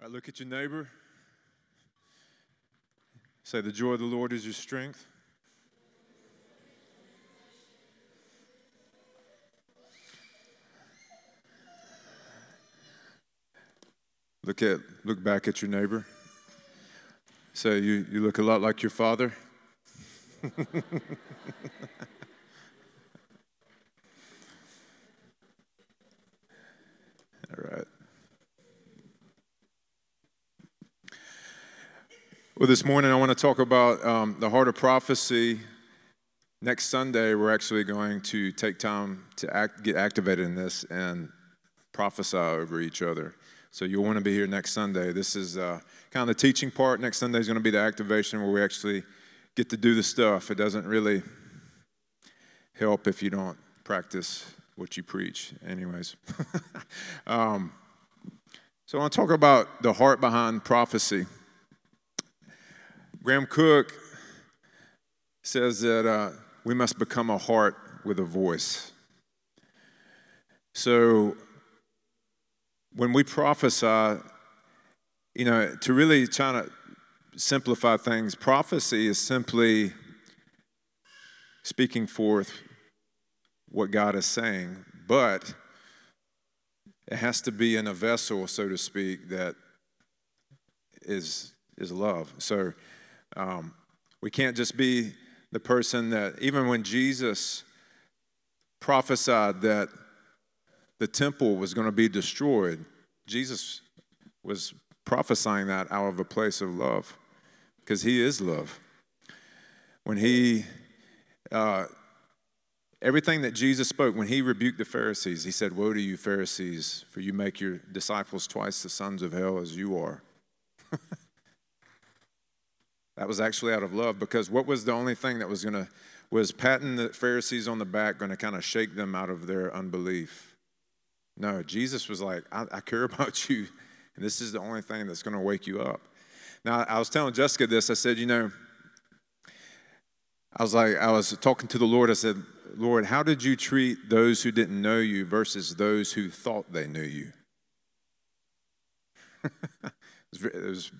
Right, look at your neighbor. Say, The joy of the Lord is your strength. Look at look back at your neighbor. Say you, you look a lot like your father. All right. Well, this morning I want to talk about um, the heart of prophecy. Next Sunday, we're actually going to take time to act, get activated in this and prophesy over each other. So you'll want to be here next Sunday. This is uh, kind of the teaching part. Next Sunday is going to be the activation where we actually get to do the stuff. It doesn't really help if you don't practice what you preach, anyways. um, so I want to talk about the heart behind prophecy. Graham Cooke says that uh, we must become a heart with a voice. So when we prophesy, you know, to really try to simplify things, prophecy is simply speaking forth what God is saying, but it has to be in a vessel, so to speak, that is is love. So um, we can't just be the person that, even when Jesus prophesied that the temple was going to be destroyed, Jesus was prophesying that out of a place of love because he is love. When he, uh, everything that Jesus spoke, when he rebuked the Pharisees, he said, Woe to you, Pharisees, for you make your disciples twice the sons of hell as you are. that was actually out of love because what was the only thing that was going to, was patting the Pharisees on the back going to kind of shake them out of their unbelief? No, Jesus was like, I, I care about you, and this is the only thing that's going to wake you up. Now, I was telling Jessica this. I said, you know, I was like, I was talking to the Lord. I said, Lord, how did you treat those who didn't know you versus those who thought they knew you? There's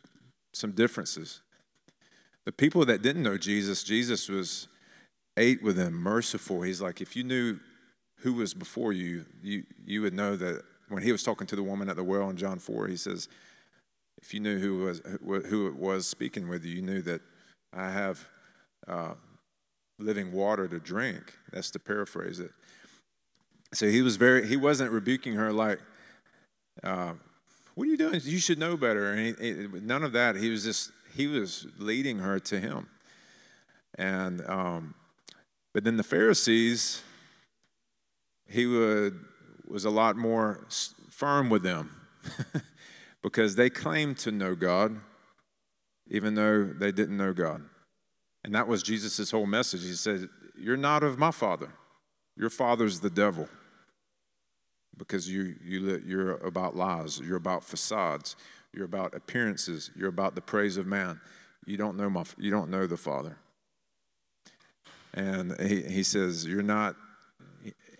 some differences. The people that didn't know Jesus, Jesus was ate with them, merciful. He's like, if you knew who was before you, you, you would know that when he was talking to the woman at the well in John 4, he says, if you knew who, was, who it was speaking with you, you knew that I have uh, living water to drink. That's to paraphrase it. So he was very, he wasn't rebuking her like, uh, what are you doing? You should know better. And he, he, none of that. He was just, he was leading her to him. And, um, but then the Pharisees, he would, was a lot more firm with them because they claimed to know God, even though they didn't know God. And that was Jesus' whole message. He said, You're not of my father, your father's the devil. Because you, you, you're about lies, you're about facades, you're about appearances, you're about the praise of man. You don't know, my, you don't know the Father. And he, he says, You're not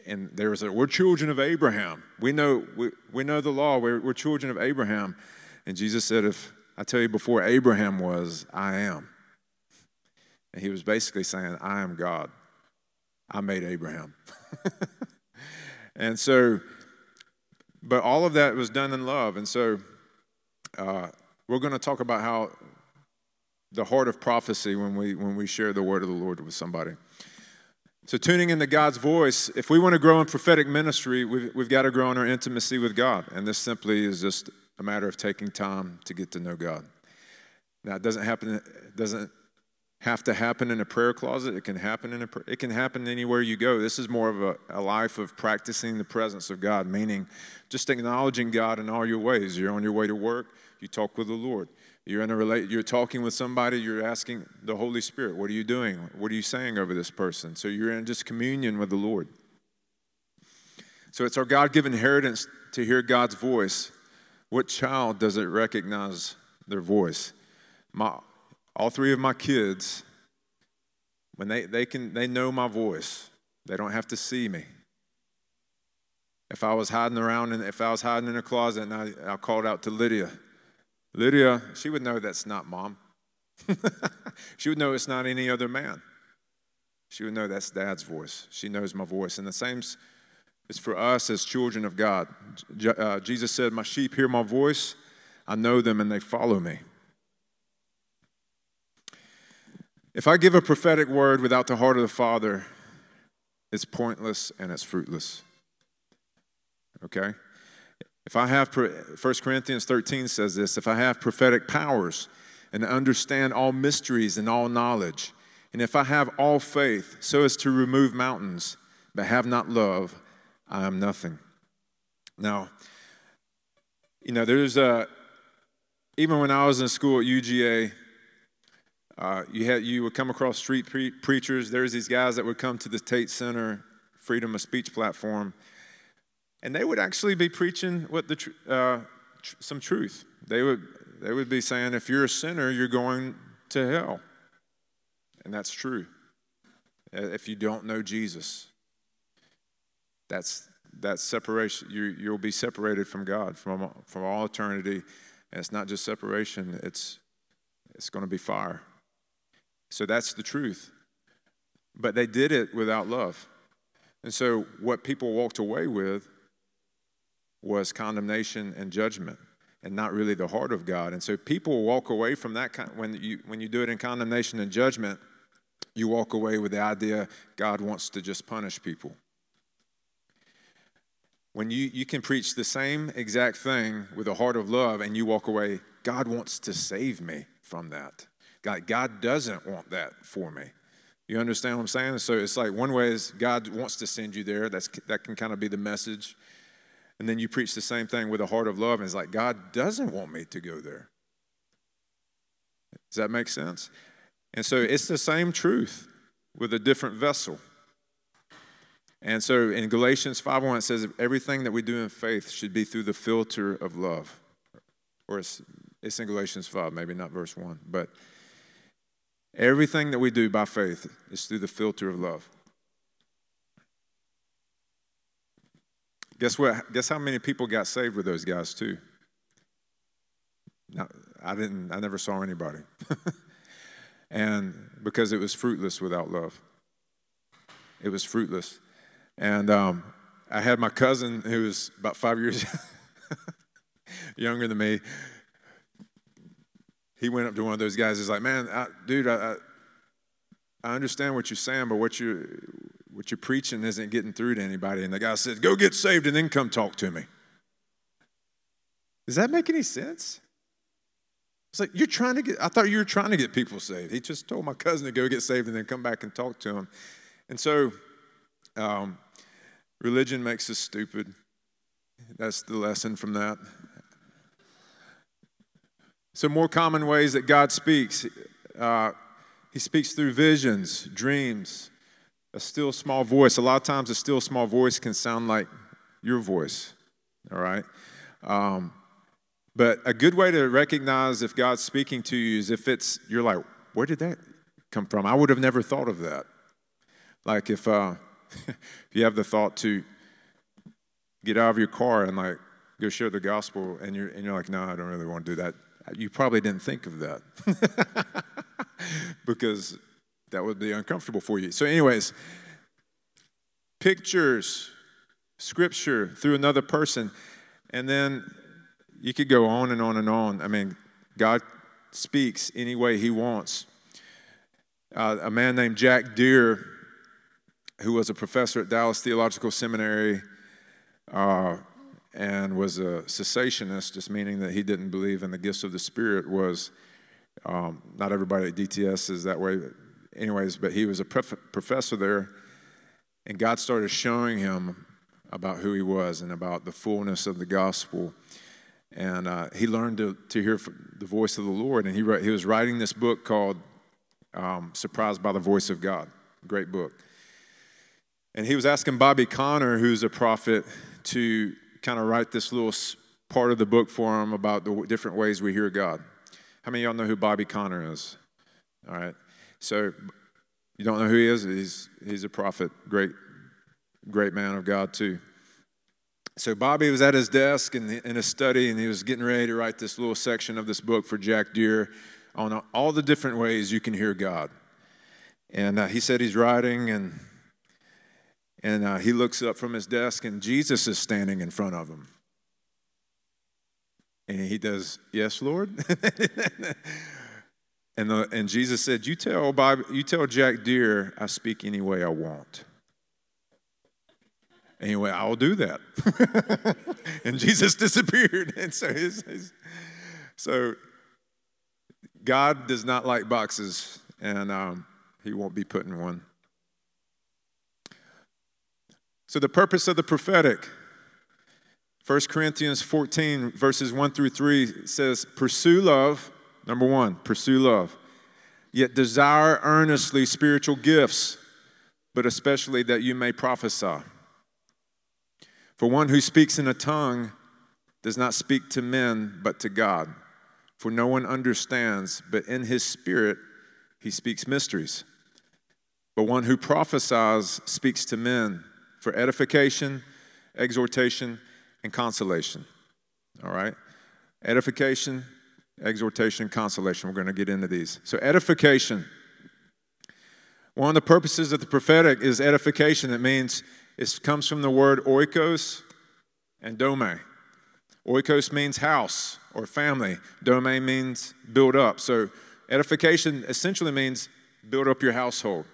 and there was a, we're children of Abraham. We know, we, we know the law. We're, we're children of Abraham. And Jesus said, if I tell you before Abraham was, I am. And he was basically saying, I am God. I made Abraham. and so, but all of that was done in love. And so, uh, we're going to talk about how the heart of prophecy when we when we share the word of the Lord with somebody. So, tuning into God's voice, if we want to grow in prophetic ministry, we've, we've got to grow in our intimacy with God. And this simply is just a matter of taking time to get to know God. Now, it doesn't happen, it doesn't have to happen in a prayer closet. It can happen in a, it can happen anywhere you go. This is more of a, a life of practicing the presence of God, meaning just acknowledging God in all your ways. You're on your way to work, you talk with the Lord. You're in a relate, you're talking with somebody, you're asking the Holy Spirit, what are you doing? What are you saying over this person? So you're in just communion with the Lord. So it's our God given inheritance to hear God's voice. What child does it recognize their voice? My, all three of my kids, when they, they can they know my voice. They don't have to see me. If I was hiding around and if I was hiding in a closet and I, I called out to Lydia, Lydia, she would know that's not mom. she would know it's not any other man. She would know that's dad's voice. She knows my voice. And the same is for us as children of God. Uh, Jesus said, My sheep hear my voice, I know them, and they follow me. If I give a prophetic word without the heart of the Father, it's pointless and it's fruitless. Okay? If I have, 1 Corinthians 13 says this if I have prophetic powers and understand all mysteries and all knowledge, and if I have all faith so as to remove mountains, but have not love, I am nothing. Now, you know, there's a, even when I was in school at UGA, uh, you, had, you would come across street pre- preachers. There's these guys that would come to the Tate Center Freedom of Speech platform, and they would actually be preaching what the uh, tr- some truth. They would they would be saying, if you're a sinner, you're going to hell, and that's true. Uh, if you don't know Jesus, that's that's separation. You you'll be separated from God from from all eternity, and it's not just separation. It's it's going to be fire. So that's the truth. But they did it without love. And so what people walked away with was condemnation and judgment and not really the heart of God. And so people walk away from that kind when you when you do it in condemnation and judgment, you walk away with the idea God wants to just punish people. When you, you can preach the same exact thing with a heart of love and you walk away, God wants to save me from that. God, God doesn't want that for me. You understand what I'm saying? So it's like one way is God wants to send you there. That's, that can kind of be the message. And then you preach the same thing with a heart of love, and it's like, God doesn't want me to go there. Does that make sense? And so it's the same truth with a different vessel. And so in Galatians 5:1 it says everything that we do in faith should be through the filter of love. Or it's, it's in Galatians 5, maybe not verse 1, but Everything that we do by faith is through the filter of love. Guess what? Guess how many people got saved with those guys too? Now, I didn't. I never saw anybody, and because it was fruitless without love. It was fruitless, and um, I had my cousin who was about five years younger than me he went up to one of those guys. He's like, "Man, I, dude, I, I understand what you're saying, but what you what you're preaching isn't getting through to anybody." And the guy says, "Go get saved and then come talk to me." Does that make any sense? It's like you're trying to get. I thought you were trying to get people saved. He just told my cousin to go get saved and then come back and talk to him. And so, um, religion makes us stupid. That's the lesson from that. So, more common ways that God speaks uh, He speaks through visions, dreams, a still small voice. A lot of times, a still small voice can sound like your voice, all right? Um, but a good way to recognize if God's speaking to you is if it's, you're like, where did that come from? I would have never thought of that. Like if, uh, if you have the thought to get out of your car and like go share the gospel and you're, and you're like, no, I don't really want to do that you probably didn't think of that because that would be uncomfortable for you. So, anyways, pictures, scripture through another person, and then you could go on and on and on. I mean, God speaks any way He wants. Uh, a man named Jack Deere, who was a professor at Dallas Theological Seminary, uh, and was a cessationist, just meaning that he didn't believe in the gifts of the Spirit, was um, not everybody at DTS is that way. Anyways, but he was a prof- professor there, and God started showing him about who he was and about the fullness of the gospel. And uh, he learned to, to hear the voice of the Lord, and he, wrote, he was writing this book called um, Surprised by the Voice of God. Great book. And he was asking Bobby Conner, who's a prophet, to kind of write this little part of the book for him about the different ways we hear God. How many of y'all know who Bobby Conner is? All right. So you don't know who he is? He's, he's a prophet, great, great man of God, too. So Bobby was at his desk in, the, in his study, and he was getting ready to write this little section of this book for Jack Deere on all the different ways you can hear God. And uh, he said he's writing, and and uh, he looks up from his desk, and Jesus is standing in front of him. And he does, Yes, Lord. and, the, and Jesus said, you tell, Bob, you tell Jack Deere I speak any way I want. Anyway, I'll do that. and Jesus disappeared. And so, his, his, so God does not like boxes, and um, he won't be put in one. So, the purpose of the prophetic 1 Corinthians 14, verses 1 through 3 says, Pursue love, number one, pursue love, yet desire earnestly spiritual gifts, but especially that you may prophesy. For one who speaks in a tongue does not speak to men, but to God. For no one understands, but in his spirit he speaks mysteries. But one who prophesies speaks to men for edification, exhortation, and consolation. All right? Edification, exhortation, consolation. We're going to get into these. So, edification. One of the purposes of the prophetic is edification. It means it comes from the word oikos and dome. Oikos means house or family. Dome means build up. So, edification essentially means build up your household.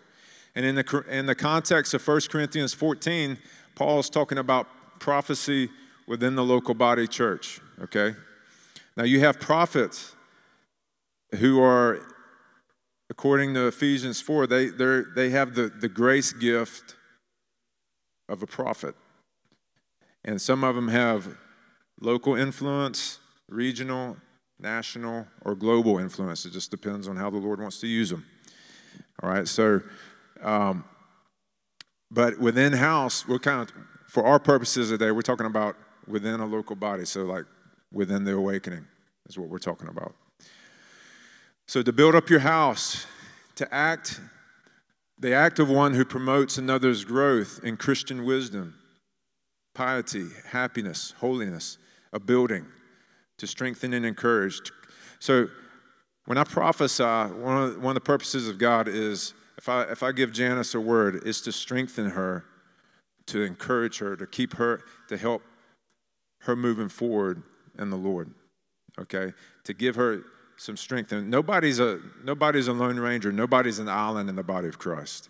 And in the, in the context of 1 Corinthians 14, Paul is talking about prophecy within the local body church, okay? Now you have prophets who are, according to Ephesians 4, they, they have the, the grace gift of a prophet. And some of them have local influence, regional, national, or global influence. It just depends on how the Lord wants to use them. All right, so, um, but within house, we're kind of, for our purposes today, we're talking about within a local body. So, like within the awakening is what we're talking about. So, to build up your house, to act the act of one who promotes another's growth in Christian wisdom, piety, happiness, holiness, a building, to strengthen and encourage. So, when I prophesy, one of, one of the purposes of God is if I, if I give Janice a word, is to strengthen her, to encourage her, to keep her, to help her moving forward in the Lord. Okay? To give her some strength. And nobody's a nobody's a lone ranger, nobody's an island in the body of Christ.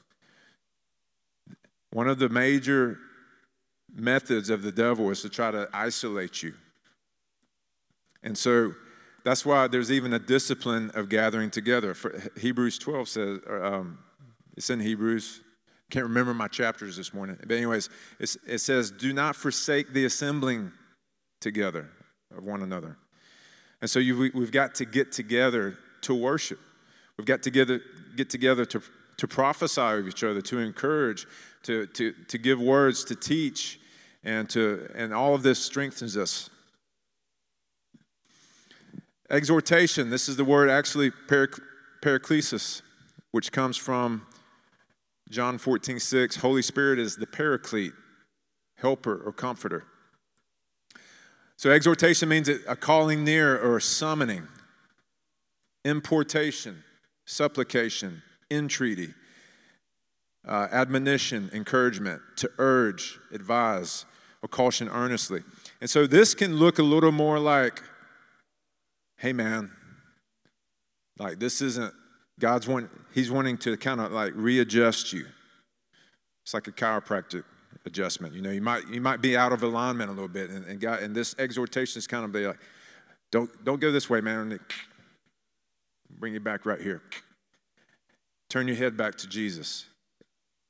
One of the major methods of the devil is to try to isolate you. And so that's why there's even a discipline of gathering together. For Hebrews 12 says, um, it's in Hebrews. Can't remember my chapters this morning. But, anyways, it says, Do not forsake the assembling together of one another. And so you, we've got to get together to worship. We've got to get, get together to, to prophesy of each other, to encourage, to, to, to give words, to teach, and, to, and all of this strengthens us. Exhortation, this is the word actually parac- paraklesis, which comes from John 14, 6. Holy Spirit is the paraclete, helper, or comforter. So, exhortation means a calling near or a summoning, importation, supplication, entreaty, uh, admonition, encouragement, to urge, advise, or caution earnestly. And so, this can look a little more like, hey, man, like this isn't, God's one, He's wanting to kind of like readjust you. It's like a chiropractic adjustment. You know, you might you might be out of alignment a little bit, and, and God, and this exhortation is kind of like, don't don't go this way, man. Bring you back right here. Turn your head back to Jesus.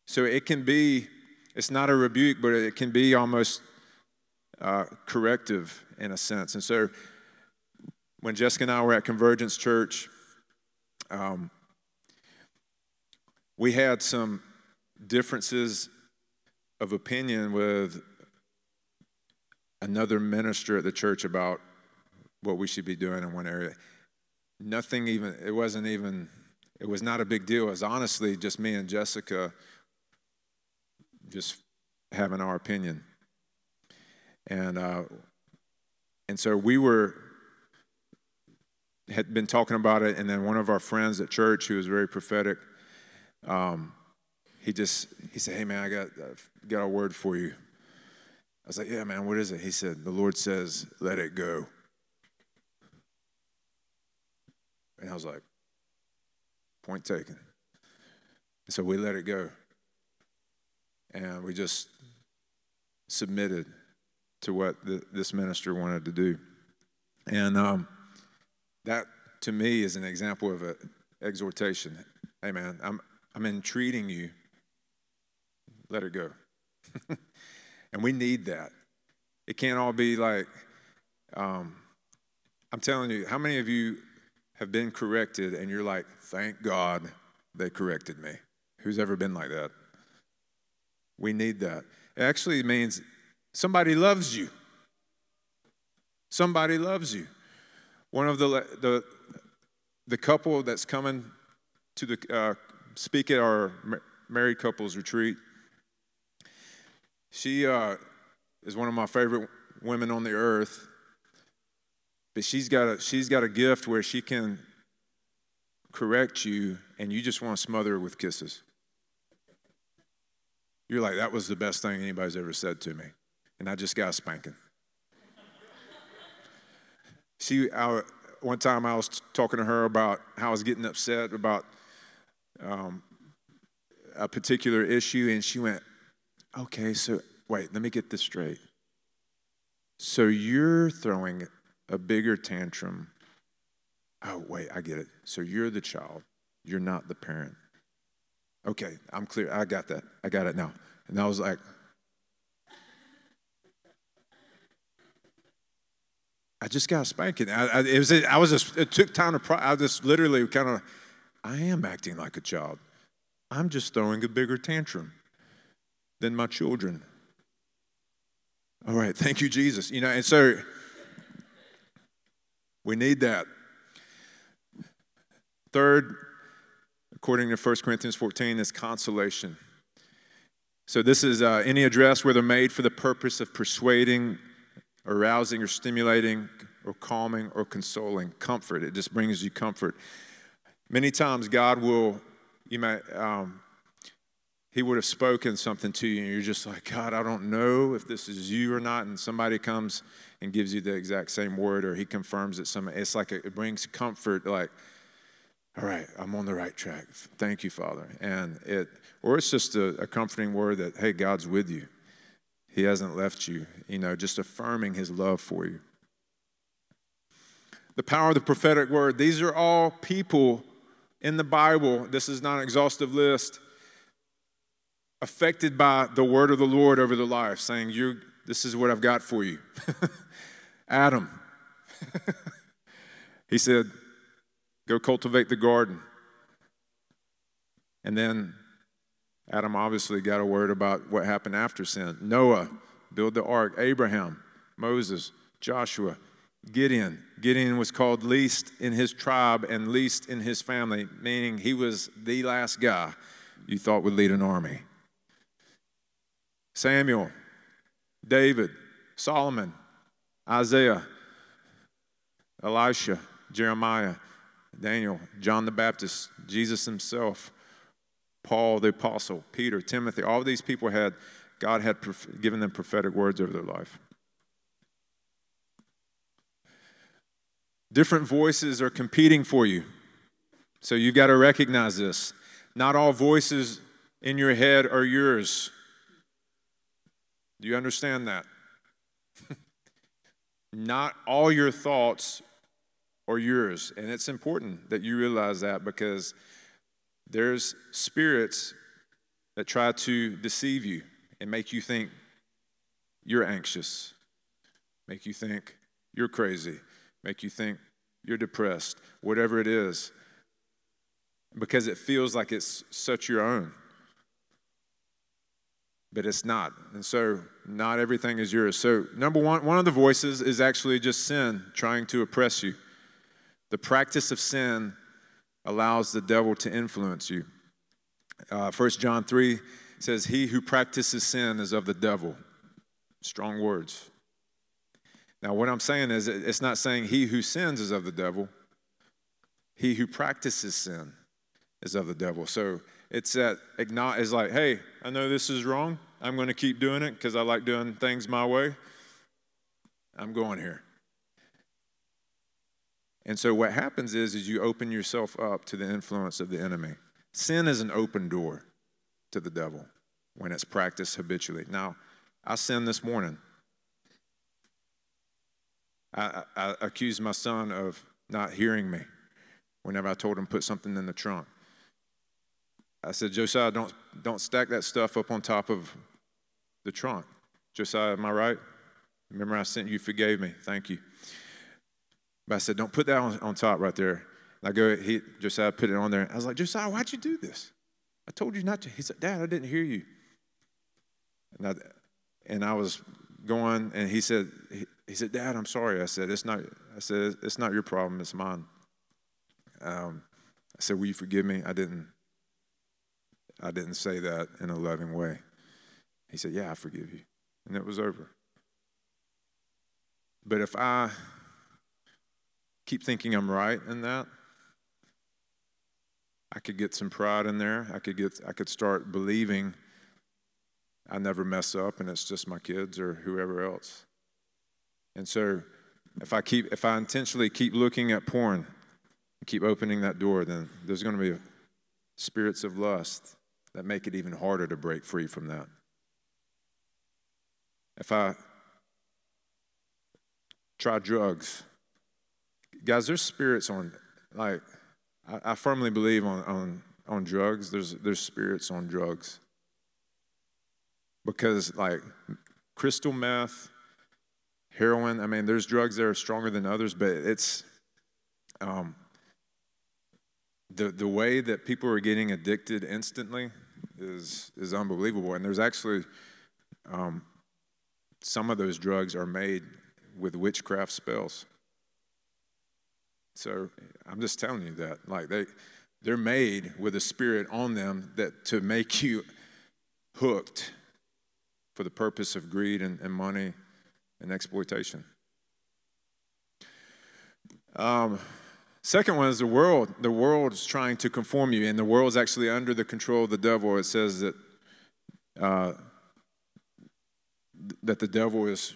So it can be, it's not a rebuke, but it can be almost uh, corrective in a sense. And so when Jessica and I were at Convergence Church, um, we had some differences of opinion with another minister at the church about what we should be doing in one area. Nothing even, it wasn't even, it was not a big deal. It was honestly just me and Jessica just having our opinion. And, uh, and so we were, had been talking about it, and then one of our friends at church who was very prophetic, um, he just, he said, hey man, I got, got a word for you. I was like, yeah man, what is it? He said, the Lord says, let it go. And I was like, point taken. So we let it go. And we just submitted to what the, this minister wanted to do. And um, that, to me, is an example of an exhortation. Hey, man, I'm, I'm entreating you. Let it go. and we need that. It can't all be like, um, I'm telling you, how many of you have been corrected and you're like, thank God they corrected me? Who's ever been like that? We need that. It actually means somebody loves you. Somebody loves you. One of the, the, the couple that's coming to the, uh, speak at our married couples retreat, she uh, is one of my favorite women on the earth. But she's got a, she's got a gift where she can correct you and you just want to smother her with kisses. You're like, that was the best thing anybody's ever said to me. And I just got a spanking. she, I, one time I was talking to her about how I was getting upset about um, a particular issue, and she went, okay, so wait, let me get this straight. So you're throwing a bigger tantrum. Oh, wait, I get it. So you're the child, you're not the parent. Okay, I'm clear. I got that. I got it now. And I was like, I just got spanking. I, I, it was, I was just, it took time to, pro- I just literally kind of, I am acting like a child. I'm just throwing a bigger tantrum than my children. All right, thank you, Jesus. You know, and so we need that. Third, according to 1 Corinthians 14, is consolation. So, this is uh, any address, whether made for the purpose of persuading, arousing, or stimulating, or calming, or consoling. Comfort. It just brings you comfort. Many times, God will, you might, um, He would have spoken something to you, and you're just like, God, I don't know if this is you or not. And somebody comes and gives you the exact same word, or He confirms it. Some, it's like it brings comfort, like, all right, I'm on the right track. Thank you, Father. And it, or it's just a, a comforting word that, hey, God's with you. He hasn't left you, you know, just affirming his love for you. The power of the prophetic word. These are all people in the Bible. This is not an exhaustive list. Affected by the word of the Lord over their life, saying, you, This is what I've got for you. Adam. he said, Go cultivate the garden. And then Adam obviously got a word about what happened after sin. Noah, build the ark. Abraham, Moses, Joshua, Gideon. Gideon was called least in his tribe and least in his family, meaning he was the last guy you thought would lead an army. Samuel, David, Solomon, Isaiah, Elisha, Jeremiah, Daniel, John the Baptist, Jesus himself, Paul the apostle, Peter, Timothy, all these people had, God had given them prophetic words over their life. Different voices are competing for you. So you've got to recognize this. Not all voices in your head are yours. Do you understand that? Not all your thoughts are yours. And it's important that you realize that because there's spirits that try to deceive you and make you think you're anxious, make you think you're crazy, make you think you're depressed, whatever it is, because it feels like it's such your own. But it's not. And so, not everything is yours. So, number one, one of the voices is actually just sin trying to oppress you. The practice of sin allows the devil to influence you. Uh, 1 John 3 says, He who practices sin is of the devil. Strong words. Now, what I'm saying is, it's not saying he who sins is of the devil. He who practices sin is of the devil. So it's that is like, hey, I know this is wrong. I'm going to keep doing it because I like doing things my way. I'm going here. And so what happens is, is you open yourself up to the influence of the enemy. Sin is an open door to the devil when it's practiced habitually. Now, I sinned this morning. I, I, I accused my son of not hearing me whenever I told him put something in the trunk. I said, Josiah, don't, don't stack that stuff up on top of the trunk. Josiah, am I right? Remember, I sent you, forgave me. Thank you. But I said, don't put that on, on top right there. And I go, he, Josiah put it on there. I was like, Josiah, why'd you do this? I told you not to. He said, Dad, I didn't hear you. And I, and I was going, and he said, he, he said, Dad, I'm sorry. I said, it's not, I said, it's not your problem, it's mine. Um, I said, Will you forgive me? I didn't I didn't say that in a loving way. He said, Yeah, I forgive you. And it was over. But if I keep thinking I'm right in that, I could get some pride in there. I could get I could start believing I never mess up and it's just my kids or whoever else. And so if I keep if I intentionally keep looking at porn and keep opening that door, then there's going to be spirits of lust that make it even harder to break free from that. If I try drugs, guys, there's spirits on, like, I, I firmly believe on, on, on drugs, there's, there's spirits on drugs. Because, like, crystal meth, heroin, I mean, there's drugs that are stronger than others, but it's, um, the, the way that people are getting addicted instantly is, is unbelievable. And there's actually um, some of those drugs are made with witchcraft spells. So I'm just telling you that. Like they, they're made with a spirit on them that to make you hooked for the purpose of greed and, and money and exploitation. Um, Second one is the world. The world is trying to conform you, and the world is actually under the control of the devil. It says that uh, that the devil is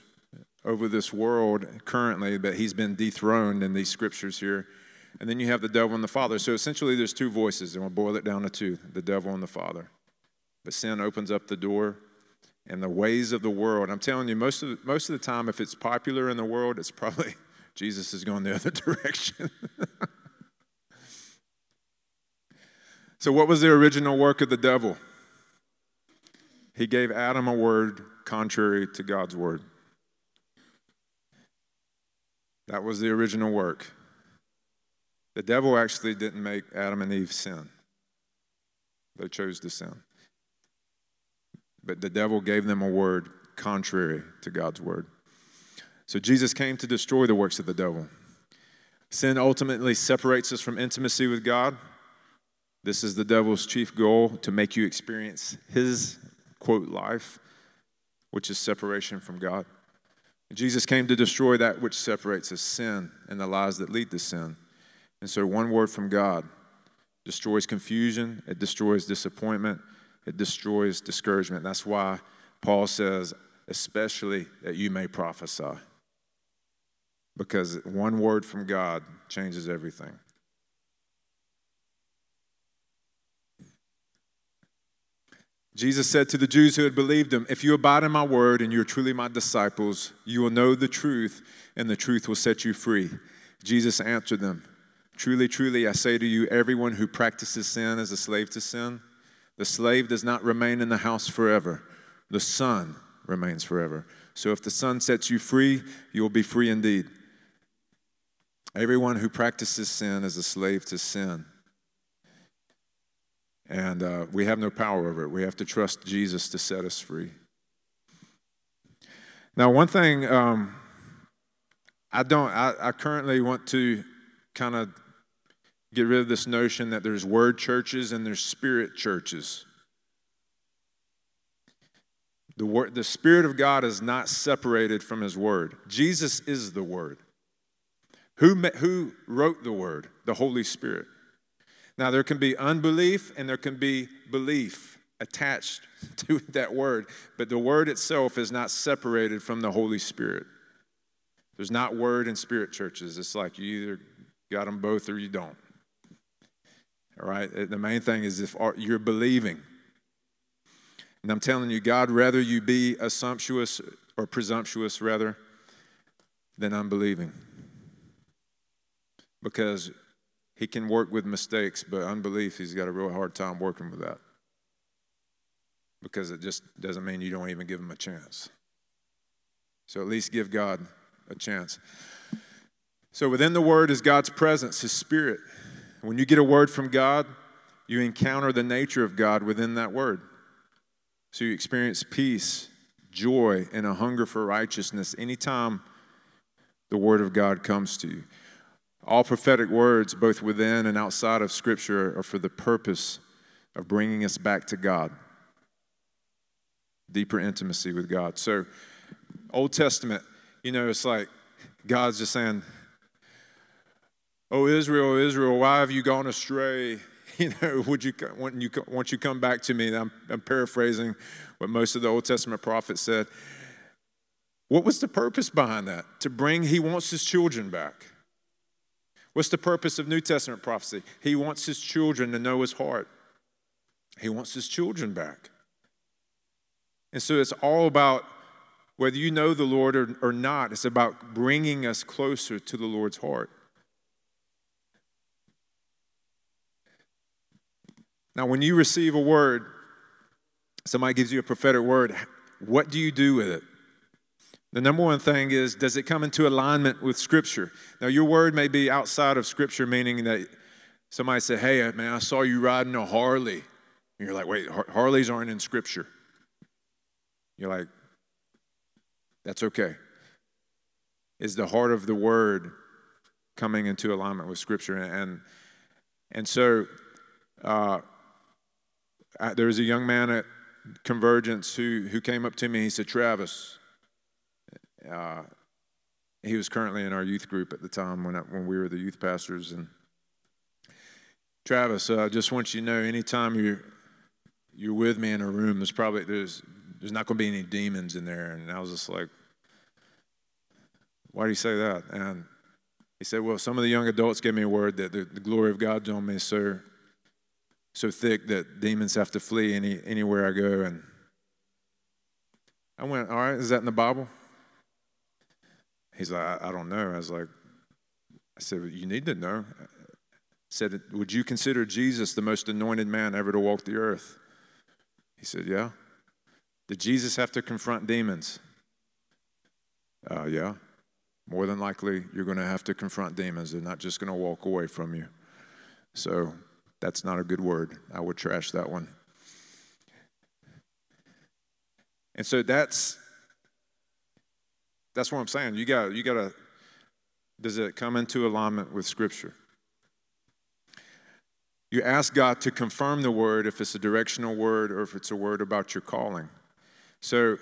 over this world currently, but he's been dethroned in these scriptures here. And then you have the devil and the father. So essentially, there's two voices, and we'll boil it down to two: the devil and the father. But sin opens up the door, and the ways of the world. I'm telling you, most of most of the time, if it's popular in the world, it's probably Jesus is going the other direction. so, what was the original work of the devil? He gave Adam a word contrary to God's word. That was the original work. The devil actually didn't make Adam and Eve sin, they chose to sin. But the devil gave them a word contrary to God's word. So Jesus came to destroy the works of the devil. Sin ultimately separates us from intimacy with God. This is the devil's chief goal to make you experience his, quote, life, which is separation from God. Jesus came to destroy that which separates us sin and the lies that lead to sin. And so, one word from God destroys confusion, it destroys disappointment, it destroys discouragement. That's why Paul says, especially that you may prophesy because one word from God changes everything. Jesus said to the Jews who had believed him, If you abide in my word and you're truly my disciples, you will know the truth, and the truth will set you free. Jesus answered them, Truly, truly, I say to you, everyone who practices sin is a slave to sin. The slave does not remain in the house forever, the son remains forever. So if the son sets you free, you will be free indeed. Everyone who practices sin is a slave to sin. And uh, we have no power over it. We have to trust Jesus to set us free. Now, one thing um, I don't, I, I currently want to kind of get rid of this notion that there's word churches and there's spirit churches. The, word, the Spirit of God is not separated from His Word. Jesus is the Word. Who, who wrote the Word? The Holy Spirit. Now, there can be unbelief and there can be belief attached to that word, but the word itself is not separated from the Holy Spirit. There's not word and spirit churches. It's like you either got them both or you don't. All right? Uh, the main thing is if you're believing. And I'm telling you, God, rather you be assumptuous or presumptuous, rather, than unbelieving. Because he can work with mistakes, but unbelief, he's got a real hard time working with that. Because it just doesn't mean you don't even give him a chance. So at least give God a chance. So within the word is God's presence, his spirit. When you get a word from God, you encounter the nature of God within that word. So you experience peace, joy, and a hunger for righteousness anytime the word of God comes to you. All prophetic words, both within and outside of Scripture, are for the purpose of bringing us back to God, deeper intimacy with God. So, Old Testament, you know, it's like God's just saying, Oh, Israel, Israel, why have you gone astray? You know, would you, when you, once you come back to me, I'm, I'm paraphrasing what most of the Old Testament prophets said. What was the purpose behind that? To bring, he wants his children back. What's the purpose of New Testament prophecy? He wants his children to know his heart. He wants his children back. And so it's all about whether you know the Lord or, or not, it's about bringing us closer to the Lord's heart. Now, when you receive a word, somebody gives you a prophetic word, what do you do with it? The number one thing is does it come into alignment with Scripture? Now, your word may be outside of Scripture, meaning that somebody said, Hey, man, I saw you riding a Harley. And you're like, Wait, Harleys aren't in Scripture. You're like, That's okay. Is the heart of the word coming into alignment with Scripture? And, and so, uh, there was a young man at Convergence who, who came up to me. He said, Travis, uh, he was currently in our youth group at the time when, I, when we were the youth pastors. And Travis, uh, I just want you to know anytime you're, you're with me in a room, there's probably, there's, there's not going to be any demons in there. And I was just like, why do you say that? And he said, well, some of the young adults gave me a word that the, the glory of God's on me so, so thick that demons have to flee any, anywhere I go. And I went, all right, is that in the Bible? He's like, I, I don't know. I was like, I said, well, You need to know. I said, Would you consider Jesus the most anointed man ever to walk the earth? He said, Yeah. Did Jesus have to confront demons? Uh, yeah. More than likely, you're going to have to confront demons. They're not just going to walk away from you. So that's not a good word. I would trash that one. And so that's that's what I'm saying. You got you got to does it come into alignment with scripture? You ask God to confirm the word if it's a directional word or if it's a word about your calling. So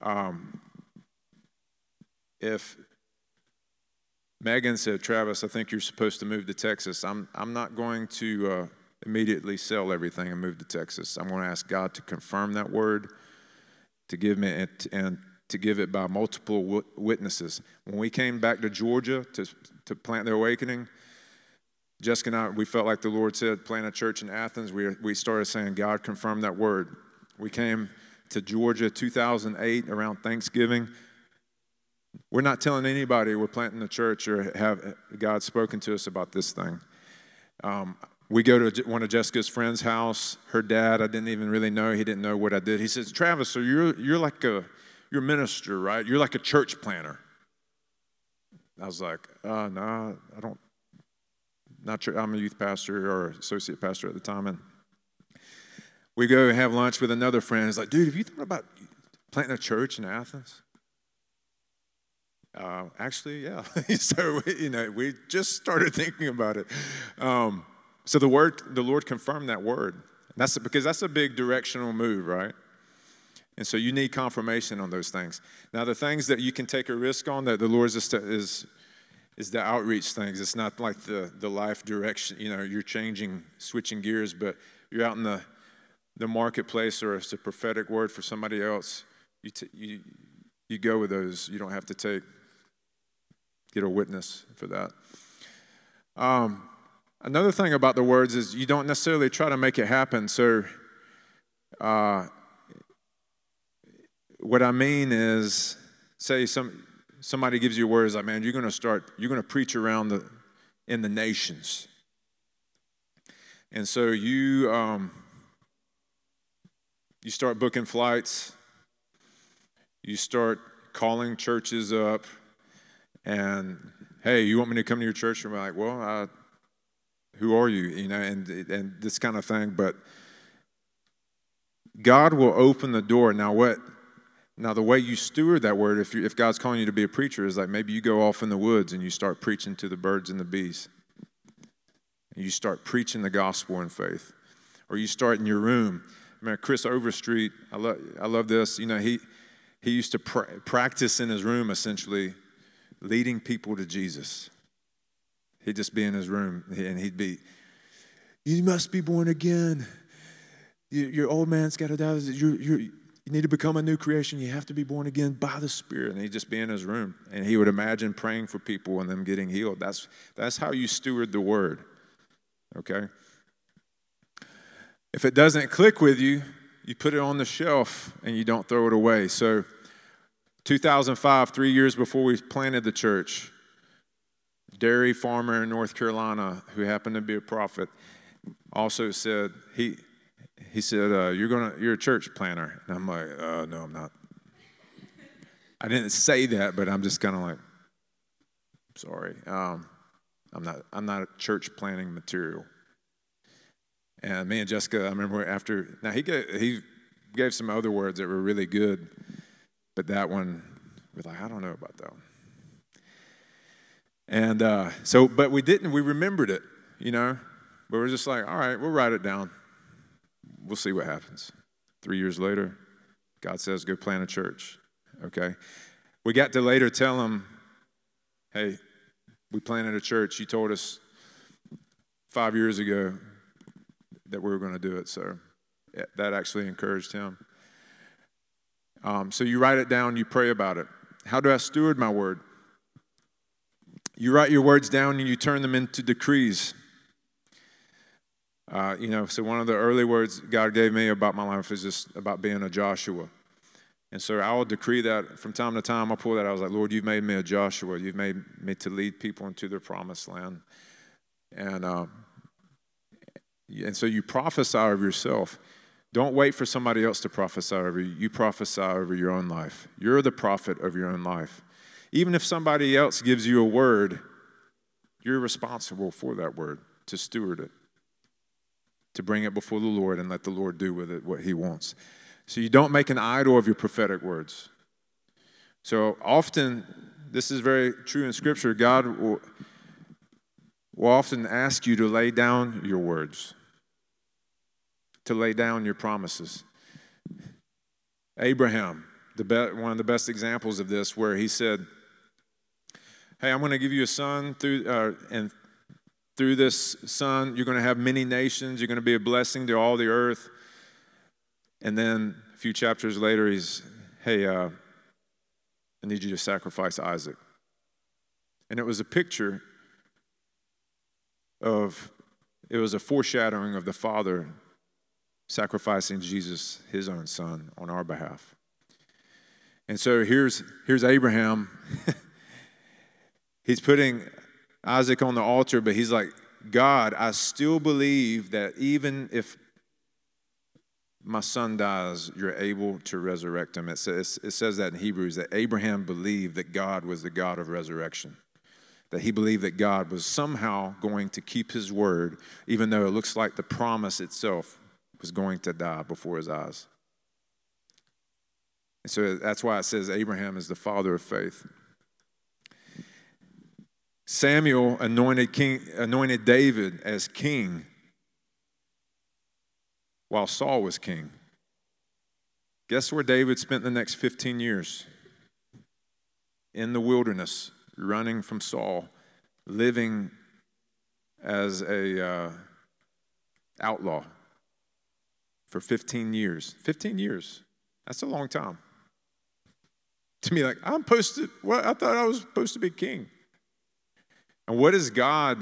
um, if Megan said, Travis, I think you're supposed to move to Texas. I'm, I'm not going to uh, immediately sell everything and move to Texas. I'm going to ask God to confirm that word, to give me, and, and to give it by multiple witnesses. When we came back to Georgia to, to plant the awakening, Jessica and I, we felt like the Lord said, plant a church in Athens. We, we started saying, God confirmed that word. We came to Georgia 2008 around Thanksgiving. We're not telling anybody we're planting a church or have God spoken to us about this thing. Um, we go to one of Jessica's friends' house. Her dad, I didn't even really know. He didn't know what I did. He says, Travis, so you're, you're like a you're a minister, right? You're like a church planner. I was like, uh, no, I don't. Not sure. I'm a youth pastor or associate pastor at the time, and we go have lunch with another friend. He's like, dude, have you thought about planting a church in Athens? Uh, actually, yeah. so you know, we just started thinking about it. Um, so the word, the Lord confirmed that word. That's because that's a big directional move, right? And so you need confirmation on those things. Now, the things that you can take a risk on that the Lord is, is, is the outreach things. It's not like the, the life direction, you know, you're changing, switching gears, but you're out in the, the marketplace or it's a prophetic word for somebody else. You, t- you, you go with those. You don't have to take, get a witness for that. Um, another thing about the words is you don't necessarily try to make it happen. So, uh, what I mean is, say some somebody gives you words like, "Man, you're going to start, you're going to preach around the in the nations," and so you um, you start booking flights, you start calling churches up, and hey, you want me to come to your church? And we're like, well, I, who are you? You know, and and this kind of thing, but. God will open the door. Now, what now, the way you steward that word, if, you, if God's calling you to be a preacher, is like maybe you go off in the woods and you start preaching to the birds and the bees. And you start preaching the gospel in faith. Or you start in your room. I mean, Chris Overstreet, I love, I love this. You know, he, he used to pr- practice in his room essentially leading people to Jesus. He'd just be in his room and he'd be, You must be born again. Your old man's got to die. You're, you're, you need to become a new creation. You have to be born again by the Spirit. And he'd just be in his room. And he would imagine praying for people and them getting healed. That's, that's how you steward the word. Okay? If it doesn't click with you, you put it on the shelf and you don't throw it away. So, 2005, three years before we planted the church, dairy farmer in North Carolina who happened to be a prophet also said he he said, uh, "You're gonna, you're a church planner," and I'm like, uh, "No, I'm not." I didn't say that, but I'm just kind of like, "Sorry, um, I'm not. I'm not a church planning material." And me and Jessica, I remember after. Now he gave, he gave some other words that were really good, but that one, we're like, I don't know about that one. And uh, so, but we didn't. We remembered it, you know. But we're just like, all right, we'll write it down we'll see what happens. Three years later, God says, go plant a church. Okay? We got to later tell him, hey, we planted a church. You told us five years ago that we were going to do it. So that actually encouraged him. Um, so you write it down, you pray about it. How do I steward my word? You write your words down and you turn them into decrees. Uh, you know, so one of the early words God gave me about my life is just about being a Joshua. And so I will decree that from time to time. I pull that. I was like, Lord, you've made me a Joshua. You've made me to lead people into their promised land. And, uh, and so you prophesy over yourself. Don't wait for somebody else to prophesy over you. You prophesy over your own life. You're the prophet of your own life. Even if somebody else gives you a word, you're responsible for that word to steward it to bring it before the Lord and let the Lord do with it what He wants. So you don't make an idol of your prophetic words. So often, this is very true in Scripture, God will, will often ask you to lay down your words, to lay down your promises. Abraham, the be- one of the best examples of this, where he said, Hey, I'm going to give you a son through, uh, and through this son, you're going to have many nations. You're going to be a blessing to all the earth. And then a few chapters later, he's, hey, uh, I need you to sacrifice Isaac. And it was a picture of, it was a foreshadowing of the Father sacrificing Jesus, his own son, on our behalf. And so here's, here's Abraham. he's putting Isaac on the altar, but he's like, God, I still believe that even if my son dies, you're able to resurrect him. It says, it says that in Hebrews that Abraham believed that God was the God of resurrection, that he believed that God was somehow going to keep his word, even though it looks like the promise itself was going to die before his eyes. And so that's why it says Abraham is the father of faith. Samuel anointed, king, anointed David as king while Saul was king. Guess where David spent the next 15 years? In the wilderness, running from Saul, living as a uh, outlaw for 15 years. 15 years. That's a long time. To me, like, I'm supposed to, what? I thought I was supposed to be king. And what is God?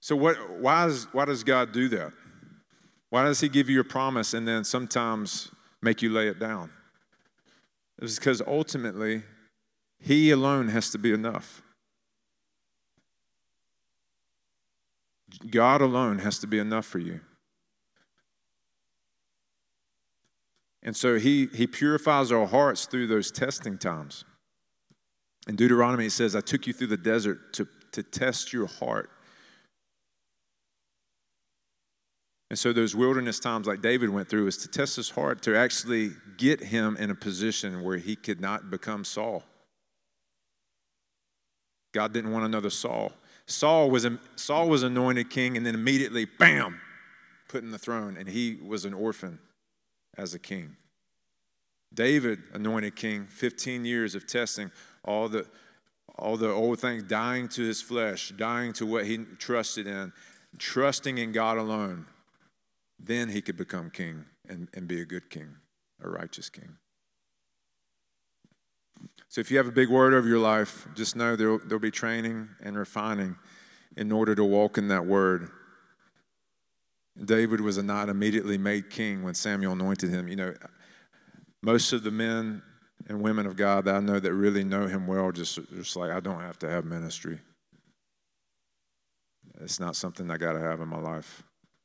So, what, why, is, why does God do that? Why does He give you a promise and then sometimes make you lay it down? It's because ultimately, He alone has to be enough. God alone has to be enough for you. And so he, he purifies our hearts through those testing times. In Deuteronomy, it says, I took you through the desert to, to test your heart. And so, those wilderness times, like David went through, is to test his heart to actually get him in a position where he could not become Saul. God didn't want another Saul. Saul was, Saul was anointed king, and then immediately, bam, put in the throne, and he was an orphan as a king. David, anointed king, 15 years of testing, all the, all the old things, dying to his flesh, dying to what he trusted in, trusting in God alone. Then he could become king and, and be a good king, a righteous king. So if you have a big word over your life, just know there'll, there'll be training and refining in order to walk in that word. David was not immediately made king when Samuel anointed him. You know, most of the men and women of God that I know that really know him well just, just like, I don't have to have ministry. It's not something I got to have in my life.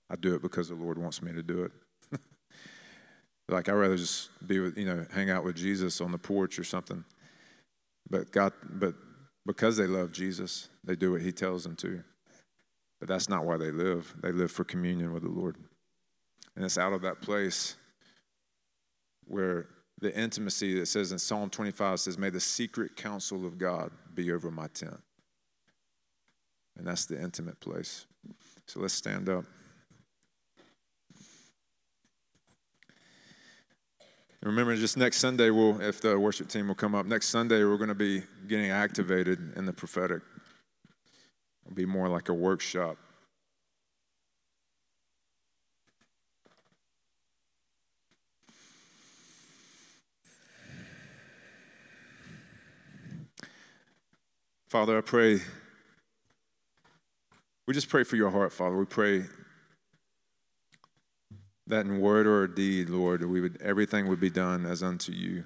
I do it because the Lord wants me to do it. like, I'd rather just be with, you know, hang out with Jesus on the porch or something. But God, but because they love Jesus, they do what he tells them to. But that's not why they live. They live for communion with the Lord. And it's out of that place where the intimacy that says in Psalm 25 says, May the secret counsel of God be over my tent. And that's the intimate place. So let's stand up. Remember, just next Sunday, we'll, if the worship team will come up, next Sunday we're going to be getting activated in the prophetic. It'll be more like a workshop. Father, I pray. We just pray for your heart, Father. We pray that in word or deed, Lord, we would everything would be done as unto you.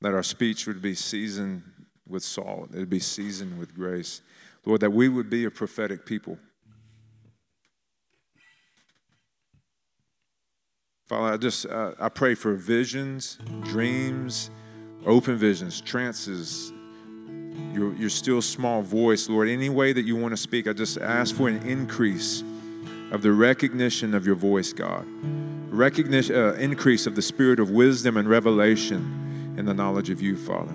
That our speech would be seasoned with salt, it would be seasoned with grace. Lord, that we would be a prophetic people. Father, I just uh, I pray for visions, dreams, open visions, trances, your, your still small voice, Lord. Any way that you want to speak, I just ask for an increase of the recognition of your voice, God. Recognition, uh, increase of the spirit of wisdom and revelation in the knowledge of you, Father.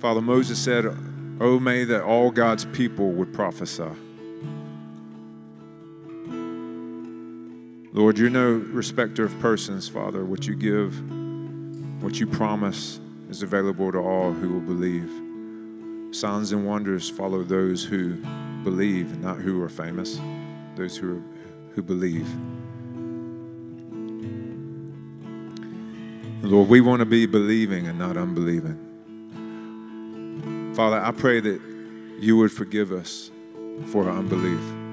Father, Moses said, Oh, may that all God's people would prophesy. Lord, you're no respecter of persons, Father. What you give, what you promise is available to all who will believe. Signs and wonders follow those who believe, not who are famous, those who, are, who believe. Lord, we want to be believing and not unbelieving. Father, I pray that you would forgive us for our unbelief.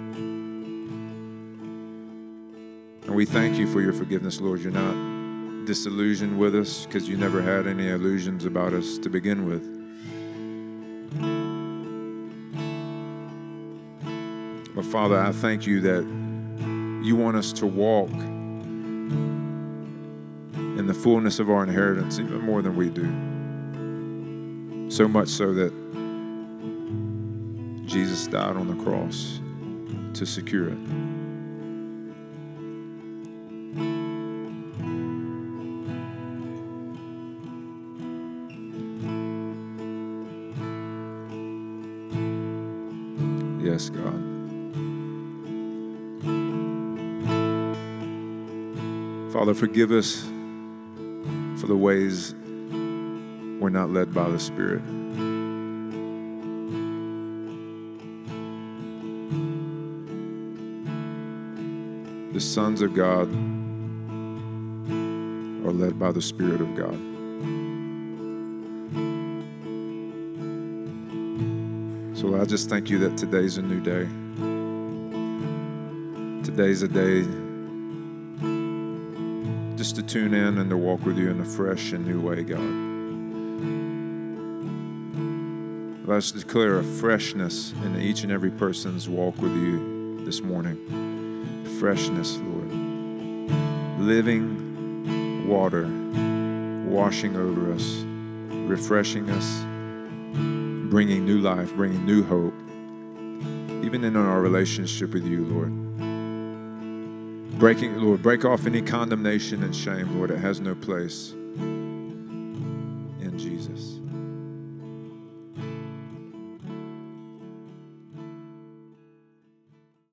And we thank you for your forgiveness, Lord. You're not disillusioned with us because you never had any illusions about us to begin with. But Father, I thank you that you want us to walk in the fullness of our inheritance even more than we do. So much so that Jesus died on the cross to secure it. Yes, God. Father, forgive us for the ways we're not led by the Spirit. The sons of God are led by the Spirit of God. So I just thank you that today's a new day. Today's a day just to tune in and to walk with you in a fresh and new way, God. Let's declare a freshness in each and every person's walk with you this morning. Freshness, Lord. Living water washing over us, refreshing us, bringing new life, bringing new hope, even in our relationship with you, Lord. Breaking, Lord, break off any condemnation and shame, Lord. It has no place.